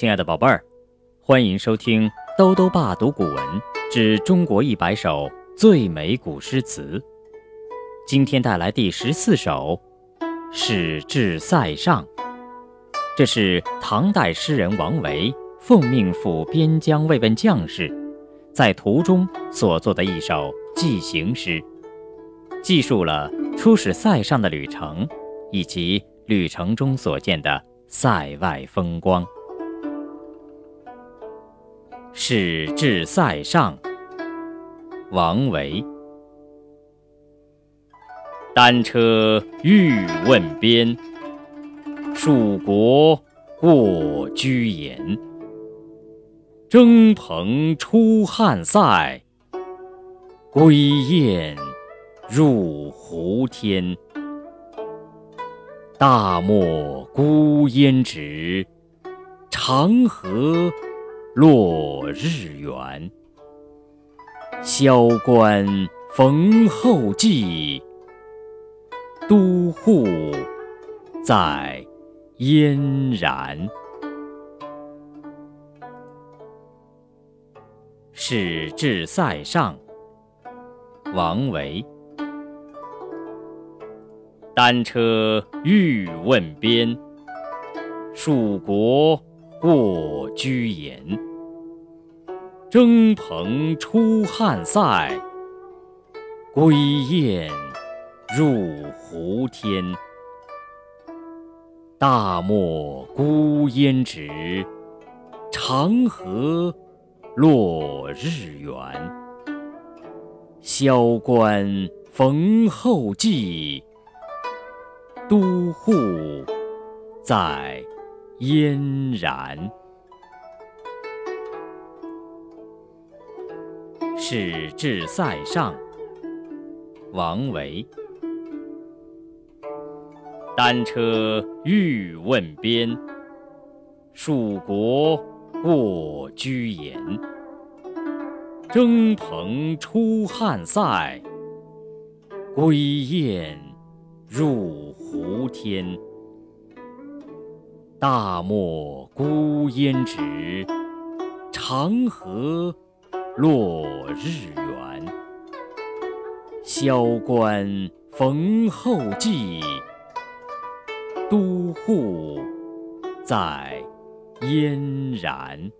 亲爱的宝贝儿，欢迎收听兜兜爸读古文之中国一百首最美古诗词。今天带来第十四首《使至塞上》，这是唐代诗人王维奉命赴边疆慰问将士，在途中所作的一首寄行诗，记述了出使塞上的旅程，以及旅程中所见的塞外风光。使至塞上，王维。单车欲问边，属国过居延。征蓬出汉塞，归雁入胡天。大漠孤烟直，长河。落日圆，萧关逢候骑，都护在燕然。使至塞上，王维。单车欲问边，属国。过居延，征蓬出汉塞，归雁入胡天。大漠孤烟直，长河落日圆。萧关逢候骑，都护在。燕然，使至塞上。王维。单车欲问边，属国过居延。征蓬出汉塞，归雁入胡天。大漠孤烟直，长河落日圆。萧关逢候骑，都护在燕然。